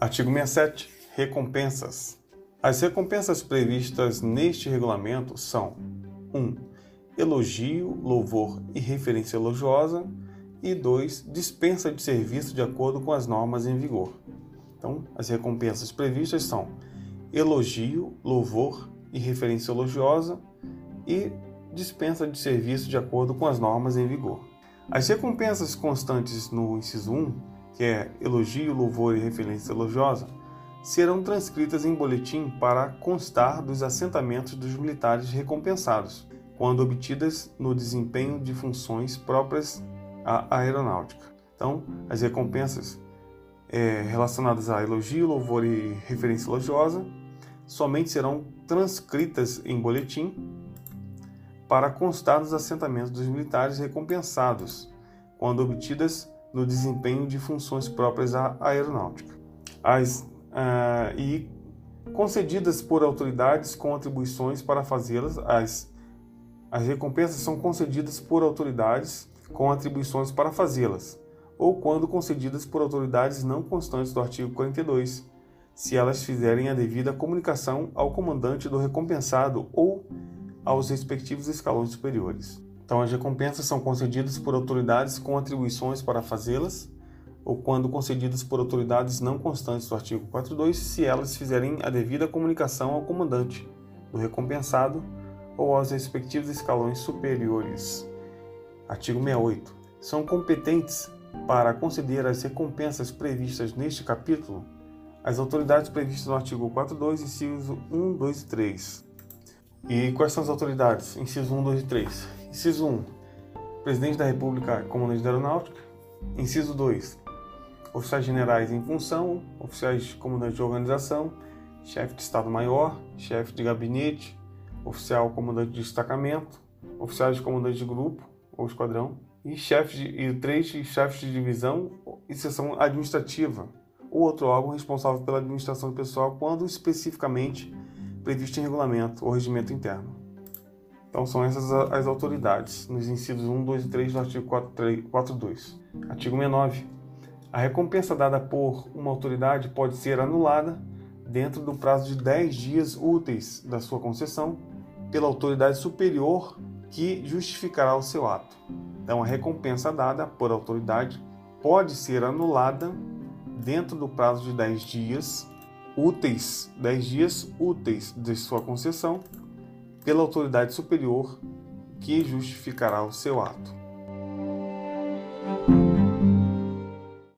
Artigo 67. Recompensas. As recompensas previstas neste regulamento são 1. Um, elogio, louvor e referência elogiosa e 2. Dispensa de serviço de acordo com as normas em vigor. Então, as recompensas previstas são elogio, louvor e referência elogiosa e dispensa de serviço de acordo com as normas em vigor. As recompensas constantes no inciso 1, que é elogio, louvor e referência elogiosa, serão transcritas em boletim para constar dos assentamentos dos militares recompensados, quando obtidas no desempenho de funções próprias à aeronáutica. Então, as recompensas é, relacionadas a elogio, louvor e referência elogiosa somente serão transcritas em boletim para constar nos assentamentos dos militares recompensados, quando obtidas no desempenho de funções próprias à aeronáutica. As, uh, e concedidas por autoridades com atribuições para fazê-las, as, as recompensas são concedidas por autoridades com atribuições para fazê-las, ou quando concedidas por autoridades não constantes do artigo 42, se elas fizerem a devida comunicação ao comandante do recompensado ou aos respectivos escalões superiores. Então, as recompensas são concedidas por autoridades com atribuições para fazê-las, ou quando concedidas por autoridades não constantes do artigo 42, se elas fizerem a devida comunicação ao comandante do recompensado ou aos respectivos escalões superiores. Artigo 68. São competentes para conceder as recompensas previstas neste capítulo as autoridades previstas no artigo 42, inciso 1, 2 e 3, e quais são as autoridades? Inciso 1, 2 e 3. Inciso 1. Presidente da República, Comandante da Aeronáutica. Inciso 2. Oficiais generais em função, oficiais comandantes de organização, chefe de Estado-Maior, chefe de gabinete, oficial comandante de destacamento, oficiais de comandante de grupo ou esquadrão, e chefes de, e três chefes de divisão e seção administrativa, ou outro órgão responsável pela administração pessoal quando especificamente previsto em regulamento ou regimento interno. Então são essas as autoridades, nos incisos 1, 2 e 3 do artigo 4.2. Artigo 69. A recompensa dada por uma autoridade pode ser anulada dentro do prazo de 10 dias úteis da sua concessão pela autoridade superior que justificará o seu ato. Então, a recompensa dada por autoridade pode ser anulada dentro do prazo de 10 dias úteis, 10 dias úteis de sua concessão, pela autoridade superior que justificará o seu ato.